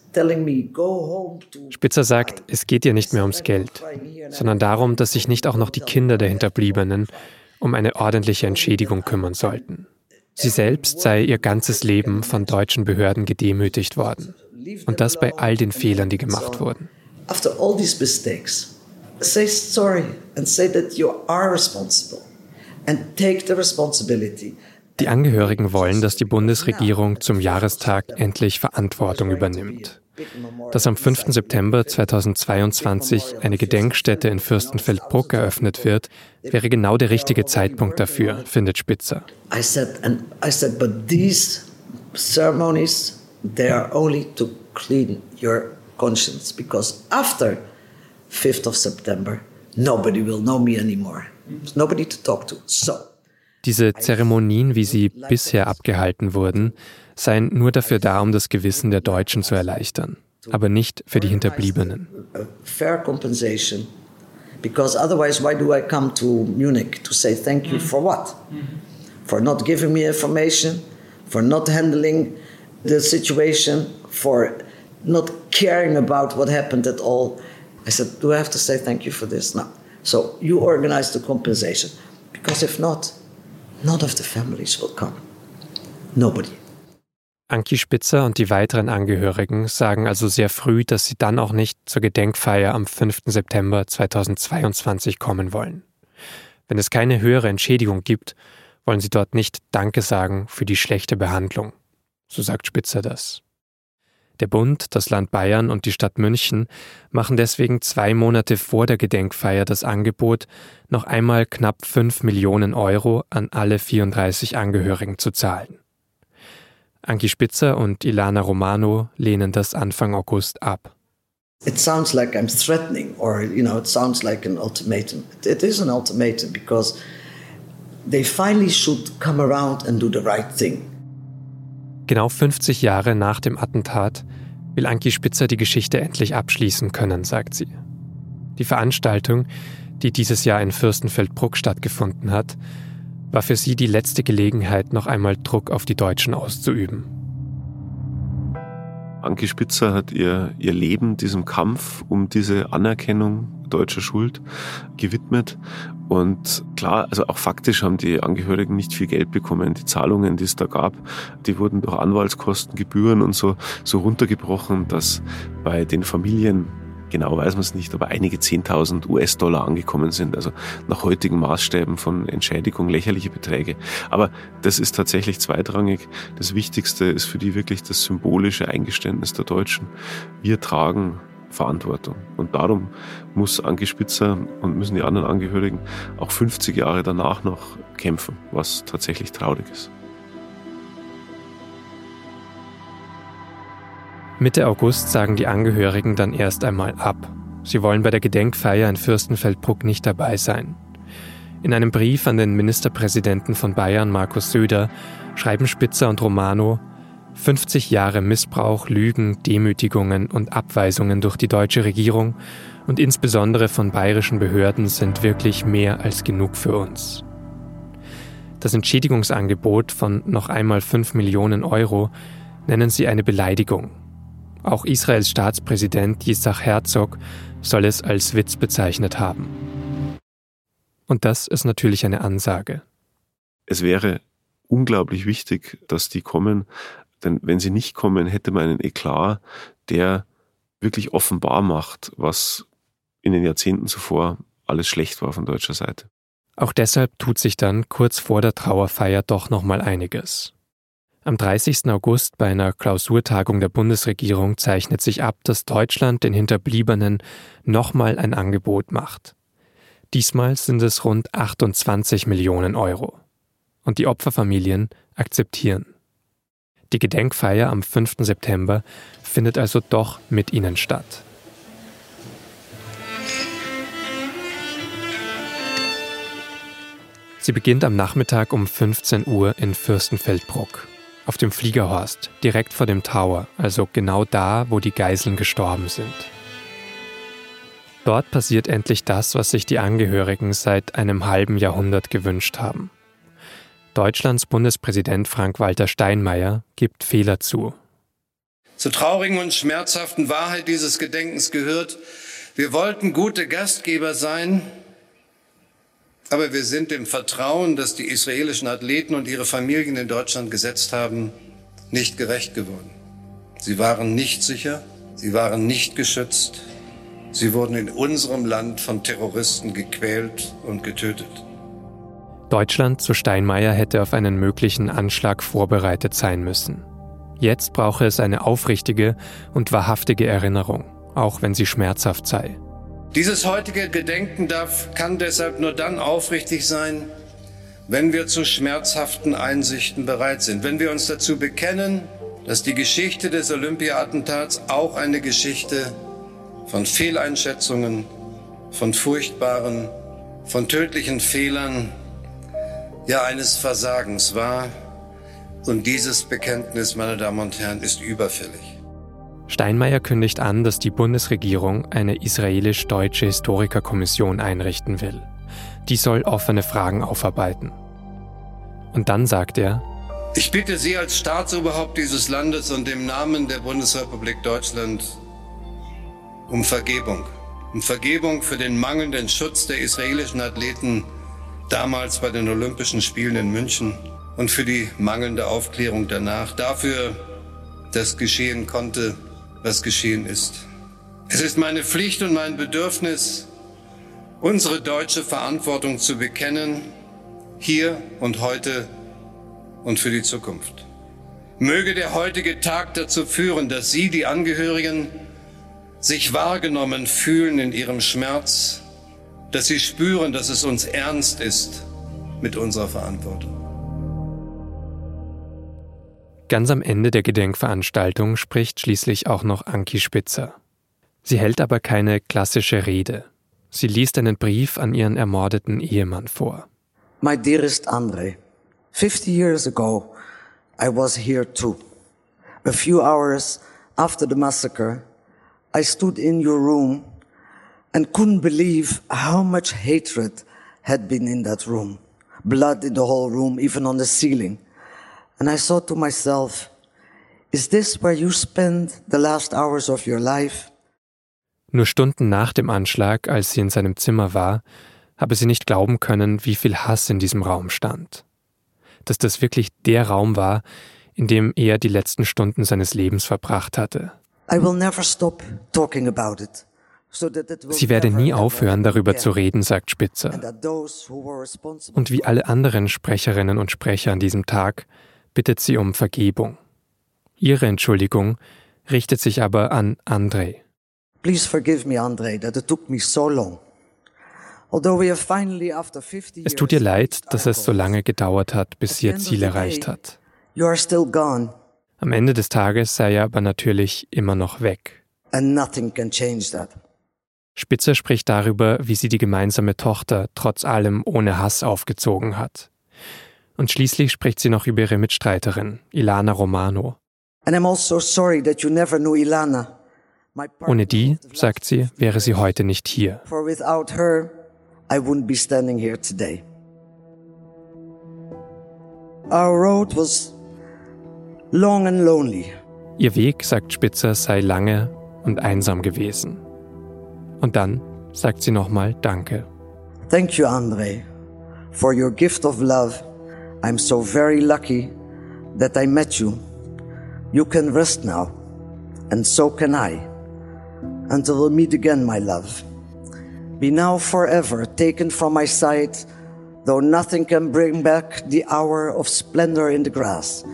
Speaker 1: Spitzer sagt, es geht ihr nicht mehr ums Geld, sondern darum, dass sich nicht auch noch die Kinder der Hinterbliebenen um eine ordentliche Entschädigung kümmern sollten. Sie selbst sei ihr ganzes Leben von deutschen Behörden gedemütigt worden. Und das bei all den Fehlern, die gemacht wurden.
Speaker 3: After all these mistakes, say sorry and say that you are responsible and take the responsibility.
Speaker 1: Die Angehörigen wollen, dass die Bundesregierung zum Jahrestag endlich Verantwortung übernimmt. Dass am 5. September 2022 eine Gedenkstätte in Fürstenfeldbruck eröffnet wird, wäre genau der richtige Zeitpunkt dafür, findet Spitzer.
Speaker 3: I said, and I said, but these ceremonies, they are only to clean your conscience, because after 5th of September, nobody will know me anymore. Nobody to talk to. So.
Speaker 1: Diese Zeremonien, wie sie bisher abgehalten wurden, seien nur dafür da, um das Gewissen der Deutschen zu erleichtern, aber nicht für die Hinterbliebenen.
Speaker 3: Fair compensation. Because otherwise, why do I come to Munich to say thank you for what? For not giving me information, for not handling the situation, for not caring about what happened at all. I said, Do I have to say thank you for this? No. So you organize the compensation. Because if not, none of the families will come. Nobody.
Speaker 1: Anki Spitzer und die weiteren Angehörigen sagen also sehr früh, dass sie dann auch nicht zur Gedenkfeier am 5. September 2022 kommen wollen. Wenn es keine höhere Entschädigung gibt, wollen sie dort nicht Danke sagen für die schlechte Behandlung. So sagt Spitzer das. Der Bund, das Land Bayern und die Stadt München machen deswegen zwei Monate vor der Gedenkfeier das Angebot, noch einmal knapp 5 Millionen Euro an alle 34 Angehörigen zu zahlen. Anki Spitzer und Ilana Romano lehnen das Anfang August ab.
Speaker 3: It sounds like I'm threatening or you know it sounds like an ultimatum. It is an ultimatum because they finally should come around and do the right thing.
Speaker 1: Genau 50 Jahre nach dem Attentat will Anki Spitzer die Geschichte endlich abschließen können, sagt sie. Die Veranstaltung, die dieses Jahr in Fürstenfeldbruck stattgefunden hat, war für sie die letzte Gelegenheit, noch einmal Druck auf die Deutschen auszuüben.
Speaker 5: Anke Spitzer hat ihr, ihr Leben diesem Kampf um diese Anerkennung deutscher Schuld gewidmet. Und klar, also auch faktisch haben die Angehörigen nicht viel Geld bekommen. Die Zahlungen, die es da gab, die wurden durch Anwaltskosten, Gebühren und so, so runtergebrochen, dass bei den Familien genau weiß man es nicht, aber einige 10.000 US-Dollar angekommen sind. Also nach heutigen Maßstäben von Entschädigung lächerliche Beträge. Aber das ist tatsächlich zweitrangig. Das Wichtigste ist für die wirklich das symbolische Eingeständnis der Deutschen. Wir tragen Verantwortung. Und darum muss Anke Spitzer und müssen die anderen Angehörigen auch 50 Jahre danach noch kämpfen, was tatsächlich traurig ist.
Speaker 1: Mitte August sagen die Angehörigen dann erst einmal ab. Sie wollen bei der Gedenkfeier in Fürstenfeldbruck nicht dabei sein. In einem Brief an den Ministerpräsidenten von Bayern, Markus Söder, schreiben Spitzer und Romano, 50 Jahre Missbrauch, Lügen, Demütigungen und Abweisungen durch die deutsche Regierung und insbesondere von bayerischen Behörden sind wirklich mehr als genug für uns. Das Entschädigungsangebot von noch einmal 5 Millionen Euro nennen sie eine Beleidigung auch Israels Staatspräsident Yitzhak Herzog soll es als Witz bezeichnet haben. Und das ist natürlich eine Ansage.
Speaker 5: Es wäre unglaublich wichtig, dass die kommen, denn wenn sie nicht kommen, hätte man einen Eklat, der wirklich offenbar macht, was in den Jahrzehnten zuvor alles schlecht war von deutscher Seite.
Speaker 1: Auch deshalb tut sich dann kurz vor der Trauerfeier doch nochmal einiges. Am 30. August bei einer Klausurtagung der Bundesregierung zeichnet sich ab, dass Deutschland den Hinterbliebenen nochmal ein Angebot macht. Diesmal sind es rund 28 Millionen Euro. Und die Opferfamilien akzeptieren. Die Gedenkfeier am 5. September findet also doch mit ihnen statt. Sie beginnt am Nachmittag um 15 Uhr in Fürstenfeldbruck, auf dem Fliegerhorst, direkt vor dem Tower, also genau da, wo die Geiseln gestorben sind. Dort passiert endlich das, was sich die Angehörigen seit einem halben Jahrhundert gewünscht haben. Deutschlands Bundespräsident Frank-Walter Steinmeier gibt Fehler zu.
Speaker 10: Zur traurigen und schmerzhaften Wahrheit dieses Gedenkens gehört, wir wollten gute Gastgeber sein, aber wir sind dem Vertrauen, das die israelischen Athleten und ihre Familien in Deutschland gesetzt haben, nicht gerecht geworden. Sie waren nicht sicher, sie waren nicht geschützt, sie wurden in unserem Land von Terroristen gequält und getötet.
Speaker 1: Deutschland zu Steinmeier hätte auf einen möglichen Anschlag vorbereitet sein müssen. Jetzt brauche es eine aufrichtige und wahrhaftige Erinnerung, auch wenn sie schmerzhaft sei.
Speaker 10: Dieses heutige Gedenken darf, kann deshalb nur dann aufrichtig sein, wenn wir zu schmerzhaften Einsichten bereit sind, wenn wir uns dazu bekennen, dass die Geschichte des Olympia-Attentats auch eine Geschichte von Fehleinschätzungen, von furchtbaren, von tödlichen Fehlern, ja eines Versagens war. Und dieses Bekenntnis, meine Damen und Herren, ist überfällig.
Speaker 1: Steinmeier kündigt an, dass die Bundesregierung eine israelisch-deutsche Historikerkommission einrichten will. Die soll offene Fragen aufarbeiten. Und dann sagt er,
Speaker 10: ich bitte Sie als Staatsoberhaupt dieses Landes und im Namen der Bundesrepublik Deutschland um Vergebung. Um Vergebung für den mangelnden Schutz der israelischen Athleten damals bei den Olympischen Spielen in München und für die mangelnde Aufklärung danach. Dafür, dass geschehen konnte, was geschehen ist. Es ist meine Pflicht und mein Bedürfnis, unsere deutsche Verantwortung zu bekennen, hier und heute und für die Zukunft. Möge der heutige Tag dazu führen, dass Sie, die Angehörigen, sich wahrgenommen fühlen in ihrem Schmerz, dass Sie spüren, dass es uns ernst ist mit unserer Verantwortung.
Speaker 1: Ganz am Ende der Gedenkveranstaltung spricht schließlich auch noch Anki Spitzer. Sie hält aber keine klassische Rede. Sie liest einen Brief an ihren ermordeten Ehemann vor.
Speaker 3: My dearest Andre, 50 years ago I was here too. A few hours after the massacre, I stood in your room and couldn't believe how much hatred had been in that room. Blood in the whole room, even on the ceiling. And I thought to myself, is this where you spend the last hours of your life?
Speaker 1: Nur Stunden nach dem Anschlag, als sie in seinem Zimmer war, habe sie nicht glauben können, wie viel Hass in diesem Raum stand. Dass das wirklich der Raum war, in dem er die letzten Stunden seines Lebens verbracht hatte.
Speaker 3: I will never stop talking about it.
Speaker 1: Sie werde nie aufhören, darüber zu reden, sagt Spitzer. Und wie alle anderen Sprecherinnen und Sprecher an diesem Tag bittet sie um Vergebung. Ihre Entschuldigung richtet sich aber an Andrei.
Speaker 3: Please forgive me, Andrei, that it took me so long.
Speaker 1: Es tut ihr leid, dass es so lange gedauert hat, bis sie ihr Ziel erreicht hat. Am Ende des Tages sei er aber natürlich immer noch weg. Spitzer spricht darüber, wie sie die gemeinsame Tochter trotz allem ohne Hass aufgezogen hat. Und schließlich spricht sie noch über ihre Mitstreiterin, Ilana Romano.
Speaker 3: Also
Speaker 1: Ohne die, sagt sie, wäre sie heute nicht hier. Ihr Weg, sagt Spitzer, sei lange und einsam gewesen. Und dann sagt sie nochmal Danke.
Speaker 3: Thank you, Andre, for your gift of love I'm so very lucky that I met you. You can rest now, and so can I. Until we meet again, my love. Be now forever taken from my sight, though nothing can bring back the hour of splendor in the grass,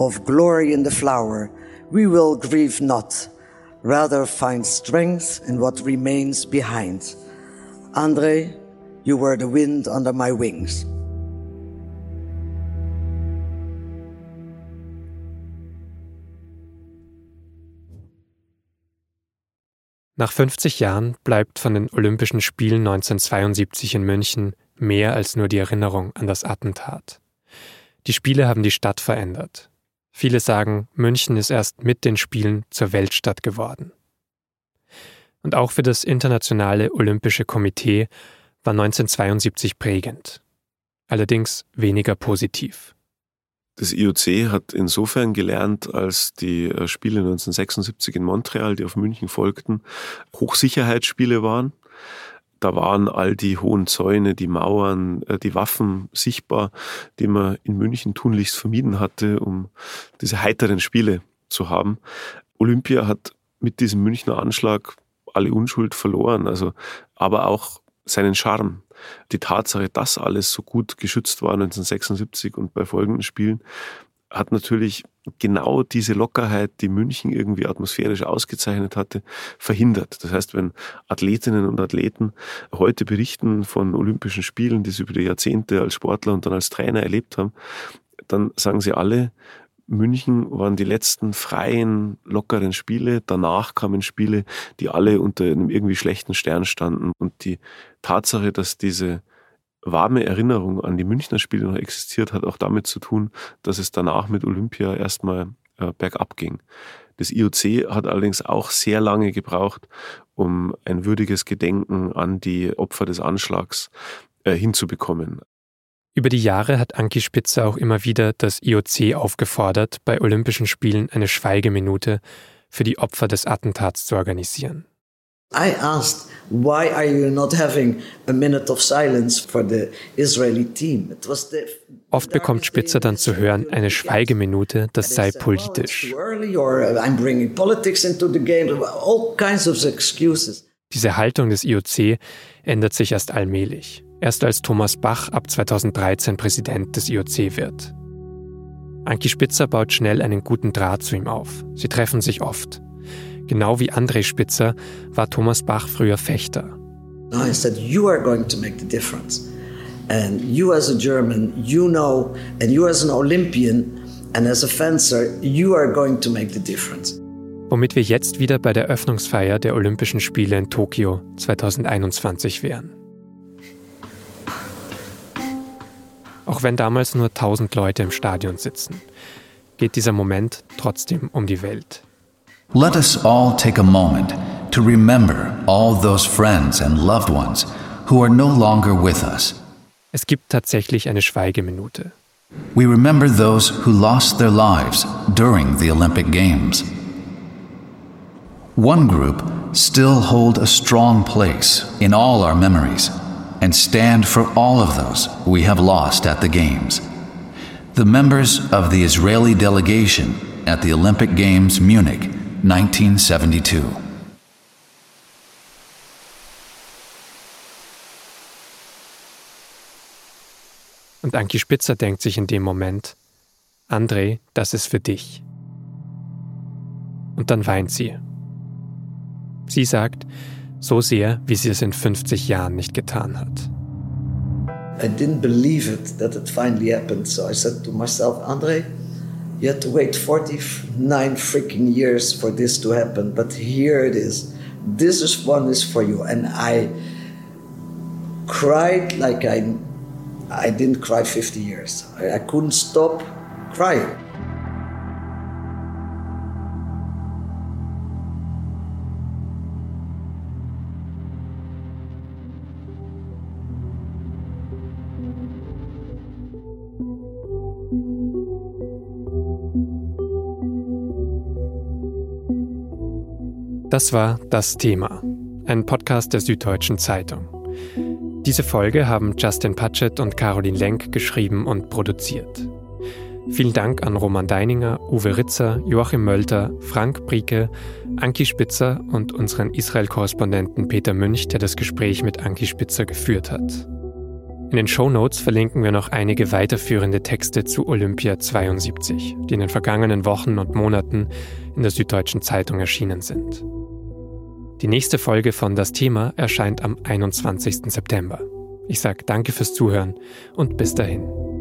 Speaker 3: of glory in the flower, we will grieve not, rather find strength in what remains behind. Andre, you were the wind under my wings.
Speaker 1: Nach 50 Jahren bleibt von den Olympischen Spielen 1972 in München mehr als nur die Erinnerung an das Attentat. Die Spiele haben die Stadt verändert. Viele sagen, München ist erst mit den Spielen zur Weltstadt geworden. Und auch für das Internationale Olympische Komitee war 1972 prägend. Allerdings weniger positiv.
Speaker 5: Das IOC hat insofern gelernt, als die äh, Spiele 1976 in Montreal, die auf München folgten, Hochsicherheitsspiele waren. Da waren all die hohen Zäune, die Mauern, äh, die Waffen sichtbar, die man in München tunlichst vermieden hatte, um diese heiteren Spiele zu haben. Olympia hat mit diesem Münchner Anschlag alle Unschuld verloren, also aber auch seinen Charme. Die Tatsache, dass alles so gut geschützt war 1976 und bei folgenden Spielen, hat natürlich genau diese Lockerheit, die München irgendwie atmosphärisch ausgezeichnet hatte, verhindert. Das heißt, wenn Athletinnen und Athleten heute berichten von Olympischen Spielen, die sie über die Jahrzehnte als Sportler und dann als Trainer erlebt haben, dann sagen sie alle, München waren die letzten freien, lockeren Spiele. Danach kamen Spiele, die alle unter einem irgendwie schlechten Stern standen. Und die Tatsache, dass diese warme Erinnerung an die Münchner Spiele noch existiert, hat auch damit zu tun, dass es danach mit Olympia erstmal äh, bergab ging. Das IOC hat allerdings auch sehr lange gebraucht, um ein würdiges Gedenken an die Opfer des Anschlags äh, hinzubekommen.
Speaker 1: Über die Jahre hat Anki Spitzer auch immer wieder das IOC aufgefordert, bei Olympischen Spielen eine Schweigeminute für die Opfer des Attentats zu organisieren.
Speaker 3: I asked, why are you not having a minute of silence for the Israeli team? It was the
Speaker 1: Oft bekommt Spitzer dann zu hören, eine Schweigeminute, das sei politisch. Diese Haltung des IOC ändert sich erst allmählich erst als Thomas Bach ab 2013 Präsident des IOC wird. Anki Spitzer baut schnell einen guten Draht zu ihm auf. Sie treffen sich oft. Genau wie André Spitzer war Thomas Bach früher Fechter.
Speaker 3: I said, you are going to make the difference. And you as a German, you know, and you as an Olympian and as a fencer, you are going to make the difference.
Speaker 1: Womit wir jetzt wieder bei der Öffnungsfeier der Olympischen Spiele in Tokio 2021 wären. Auch wenn damals nur 1000 Leute im Stadion sitzen, geht dieser Moment trotzdem um die Welt.
Speaker 11: Let us all take a moment to remember all those friends and loved ones who are no longer with us.
Speaker 1: Es gibt tatsächlich eine Schweigeminute.
Speaker 11: We remember those who lost their lives during the Olympic Games. One group still hold a strong place in all our memories and stand for all of those we have lost at the Games. The members of the Israeli delegation at the Olympic Games Munich, 1972.
Speaker 1: Und Anki Spitzer denkt sich in dem Moment, André, das ist für dich. Und dann weint sie. Sie sagt, so sehr, wie sie es in 50 Jahren nicht getan hat.
Speaker 3: I didn't believe it that it finally happened. So I said to myself, Andre, you had to wait 49 freaking years for this to happen, but here it is. This is one is for you. And I cried like I, I didn't cry 50 years. I, I couldn't stop crying.
Speaker 1: Das war Das Thema, ein Podcast der Süddeutschen Zeitung. Diese Folge haben Justin Patchett und Caroline Lenk geschrieben und produziert. Vielen Dank an Roman Deininger, Uwe Ritzer, Joachim Mölter, Frank Brieke, Anki Spitzer und unseren Israel-Korrespondenten Peter Münch, der das Gespräch mit Anki Spitzer geführt hat. In den Show Notes verlinken wir noch einige weiterführende Texte zu Olympia 72, die in den vergangenen Wochen und Monaten in der Süddeutschen Zeitung erschienen sind. Die nächste Folge von Das Thema erscheint am 21. September. Ich sage danke fürs Zuhören und bis dahin.